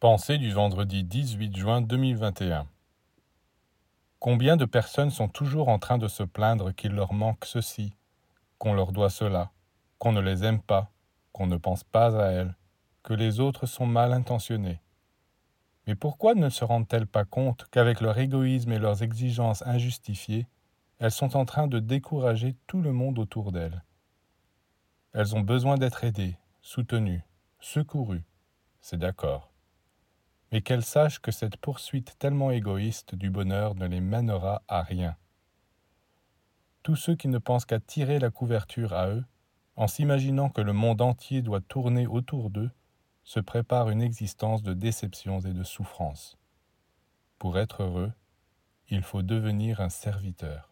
Pensée du vendredi 18 juin 2021. Combien de personnes sont toujours en train de se plaindre qu'il leur manque ceci, qu'on leur doit cela, qu'on ne les aime pas, qu'on ne pense pas à elles, que les autres sont mal intentionnés? Mais pourquoi ne se rendent-elles pas compte qu'avec leur égoïsme et leurs exigences injustifiées, elles sont en train de décourager tout le monde autour d'elles? Elles ont besoin d'être aidées, soutenues, secourues, c'est d'accord mais qu'elles sachent que cette poursuite tellement égoïste du bonheur ne les mènera à rien. Tous ceux qui ne pensent qu'à tirer la couverture à eux, en s'imaginant que le monde entier doit tourner autour d'eux, se préparent une existence de déceptions et de souffrances. Pour être heureux, il faut devenir un serviteur.